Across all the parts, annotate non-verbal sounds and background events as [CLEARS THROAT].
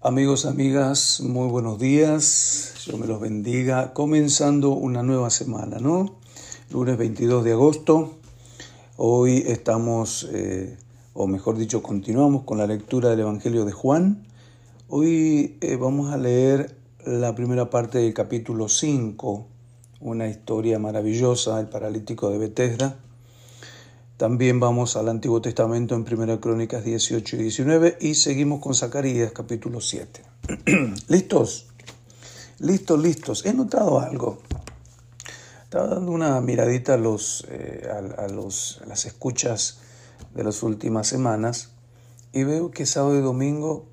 Amigos, amigas, muy buenos días. Yo me los bendiga. Comenzando una nueva semana, ¿no? Lunes 22 de agosto. Hoy estamos, eh, o mejor dicho, continuamos con la lectura del Evangelio de Juan. Hoy eh, vamos a leer la primera parte del capítulo 5, una historia maravillosa, el paralítico de Bethesda. También vamos al Antiguo Testamento en 1 Crónicas 18 y 19 y seguimos con Zacarías capítulo 7. [CLEARS THROAT] ¿Listos? Listos, listos. He notado algo. Estaba dando una miradita a, los, eh, a, los, las escuchas de las últimas semanas y veo que sábado y domingo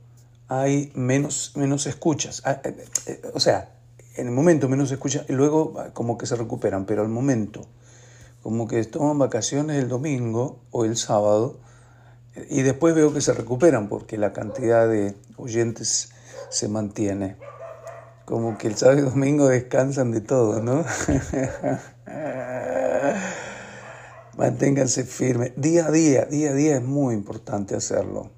hay menos, menos escuchas. Ah, eh, eh, o sea, en el momento menos escuchas y luego como que se recuperan, pero al momento como que toman vacaciones el domingo o el sábado y después veo que se recuperan porque la cantidad de oyentes se mantiene. Como que el sábado y domingo descansan de todo, ¿no? [LAUGHS] Manténganse firmes. Día a día, día a día es muy importante hacerlo.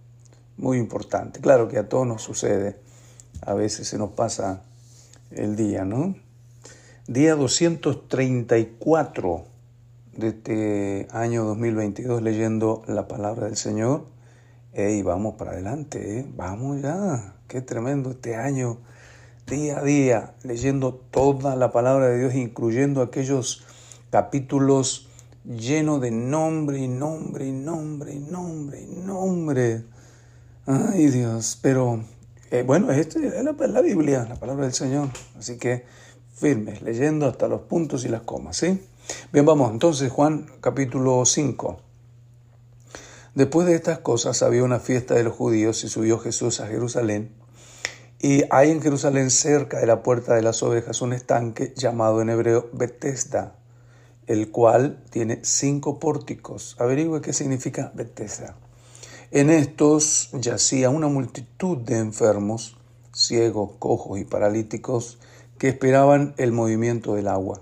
Muy importante. Claro que a todos nos sucede. A veces se nos pasa el día, ¿no? Día 234 de este año 2022 leyendo la palabra del Señor. y vamos para adelante, ¿eh? vamos ya. Qué tremendo este año, día a día, leyendo toda la palabra de Dios, incluyendo aquellos capítulos llenos de nombre y nombre y nombre y nombre y nombre. Ay Dios, pero eh, bueno, este es la, la Biblia, la palabra del Señor. Así que firmes, leyendo hasta los puntos y las comas, ¿sí? Bien, vamos entonces Juan capítulo 5. Después de estas cosas había una fiesta de los judíos y subió Jesús a Jerusalén. Y hay en Jerusalén, cerca de la puerta de las ovejas, un estanque llamado en hebreo Bethesda, el cual tiene cinco pórticos. Averigüe qué significa Bethesda. En estos yacía una multitud de enfermos, ciegos, cojos y paralíticos, que esperaban el movimiento del agua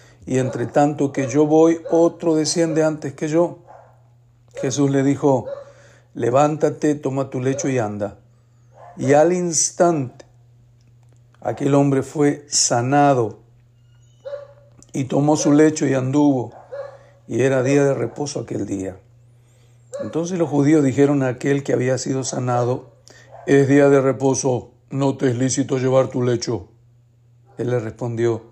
y entre tanto que yo voy, otro desciende antes que yo. Jesús le dijo, levántate, toma tu lecho y anda. Y al instante aquel hombre fue sanado y tomó su lecho y anduvo. Y era día de reposo aquel día. Entonces los judíos dijeron a aquel que había sido sanado, es día de reposo, no te es lícito llevar tu lecho. Él le respondió,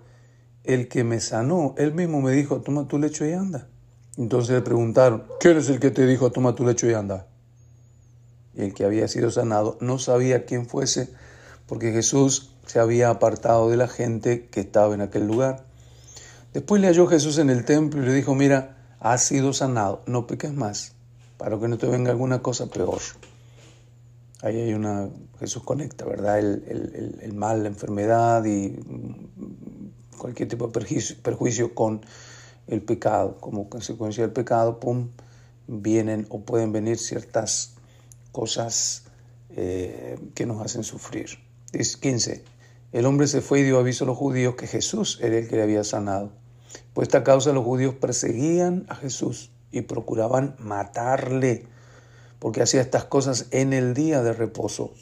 el que me sanó, él mismo me dijo, toma tu lecho y anda. Entonces le preguntaron, ¿quién es el que te dijo, toma tu lecho y anda? Y el que había sido sanado no sabía quién fuese, porque Jesús se había apartado de la gente que estaba en aquel lugar. Después le halló Jesús en el templo y le dijo, mira, has sido sanado, no peques más, para que no te venga alguna cosa peor. Ahí hay una, Jesús conecta, ¿verdad? El, el mal, la enfermedad y cualquier tipo de perjuicio, con el pecado. Como consecuencia del pecado, pum, vienen o pueden venir ciertas cosas eh, que nos hacen sufrir. 15. El hombre se fue y dio aviso a los judíos que Jesús era el que le había sanado. Por esta causa los judíos perseguían a Jesús y procuraban matarle, porque hacía estas cosas en el día de reposo.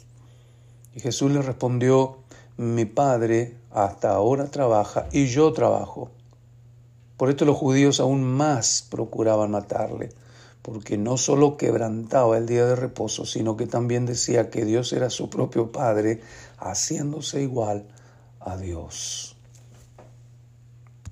Y Jesús les respondió, mi padre hasta ahora trabaja y yo trabajo. Por esto los judíos aún más procuraban matarle, porque no solo quebrantaba el día de reposo, sino que también decía que Dios era su propio Padre, haciéndose igual a Dios.